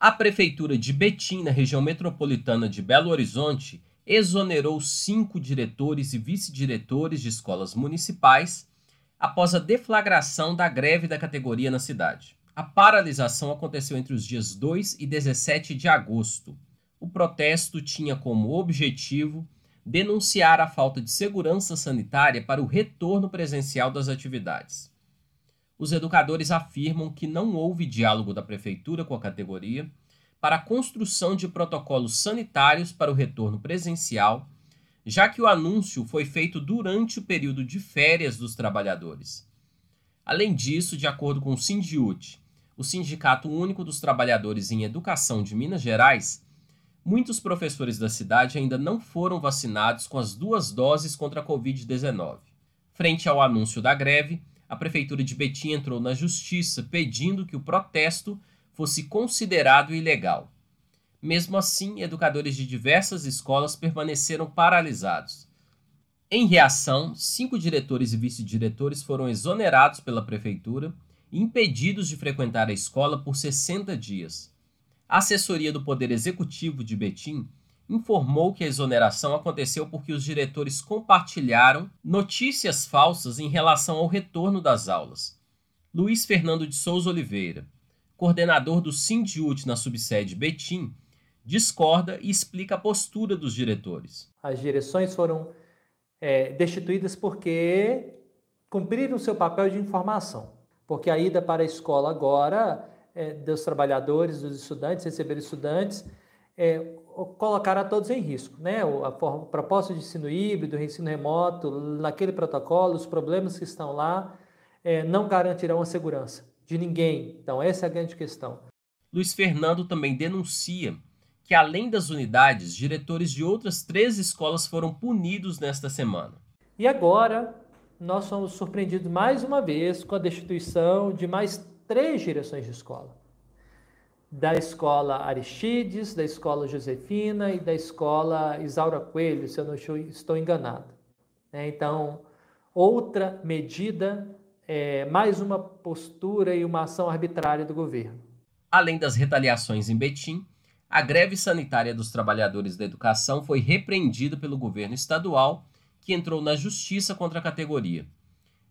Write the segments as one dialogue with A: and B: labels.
A: A Prefeitura de Betim, na região metropolitana de Belo Horizonte, exonerou cinco diretores e vice-diretores de escolas municipais após a deflagração da greve da categoria na cidade. A paralisação aconteceu entre os dias 2 e 17 de agosto. O protesto tinha como objetivo denunciar a falta de segurança sanitária para o retorno presencial das atividades. Os educadores afirmam que não houve diálogo da prefeitura com a categoria para a construção de protocolos sanitários para o retorno presencial, já que o anúncio foi feito durante o período de férias dos trabalhadores. Além disso, de acordo com o Sindiut, o Sindicato Único dos Trabalhadores em Educação de Minas Gerais, muitos professores da cidade ainda não foram vacinados com as duas doses contra a Covid-19. Frente ao anúncio da greve, a Prefeitura de Betim entrou na Justiça pedindo que o protesto fosse considerado ilegal. Mesmo assim, educadores de diversas escolas permaneceram paralisados. Em reação, cinco diretores e vice-diretores foram exonerados pela Prefeitura e impedidos de frequentar a escola por 60 dias. A assessoria do Poder Executivo de Betim informou que a exoneração aconteceu porque os diretores compartilharam notícias falsas em relação ao retorno das aulas. Luiz Fernando de Souza Oliveira, coordenador do Sindiut na subsede Betim, discorda e explica a postura dos diretores.
B: As direções foram é, destituídas porque cumpriram seu papel de informação, porque a ida para a escola agora é, dos trabalhadores, dos estudantes, receber estudantes, é, colocar a todos em risco. Né? A, proposta de ensino híbrido, ensino remoto, naquele protocolo, os problemas que estão lá é, não garantirão a segurança de ninguém. Então, essa é a grande questão.
A: Luiz Fernando também denuncia que, além das unidades, diretores de outras três escolas foram punidos nesta semana.
B: E agora, nós somos surpreendidos mais uma vez com a destituição de mais três direções de escola da escola Aristides, da escola Josefina e da escola Isaura Coelho, se eu não estou enganado. É, então, outra medida, é, mais uma postura e uma ação arbitrária do governo.
A: Além das retaliações em Betim, a greve sanitária dos trabalhadores da educação foi repreendida pelo governo estadual, que entrou na justiça contra a categoria.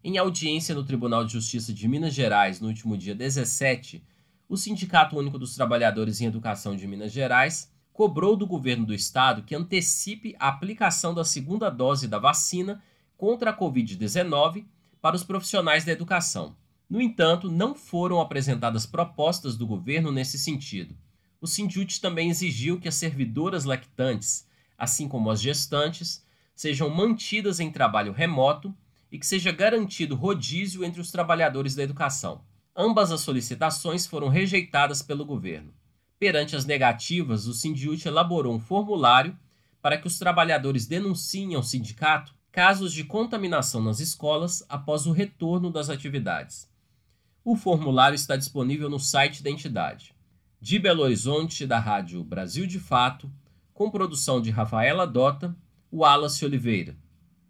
A: Em audiência no Tribunal de Justiça de Minas Gerais no último dia 17, o Sindicato Único dos Trabalhadores em Educação de Minas Gerais cobrou do governo do estado que antecipe a aplicação da segunda dose da vacina contra a Covid-19 para os profissionais da educação. No entanto, não foram apresentadas propostas do governo nesse sentido. O Sindut também exigiu que as servidoras lactantes, assim como as gestantes, sejam mantidas em trabalho remoto e que seja garantido rodízio entre os trabalhadores da educação. Ambas as solicitações foram rejeitadas pelo governo. Perante as negativas, o Sindiut elaborou um formulário para que os trabalhadores denunciem ao sindicato casos de contaminação nas escolas após o retorno das atividades. O formulário está disponível no site da entidade. De Belo Horizonte, da Rádio Brasil de Fato, com produção de Rafaela Dota, Wallace Oliveira.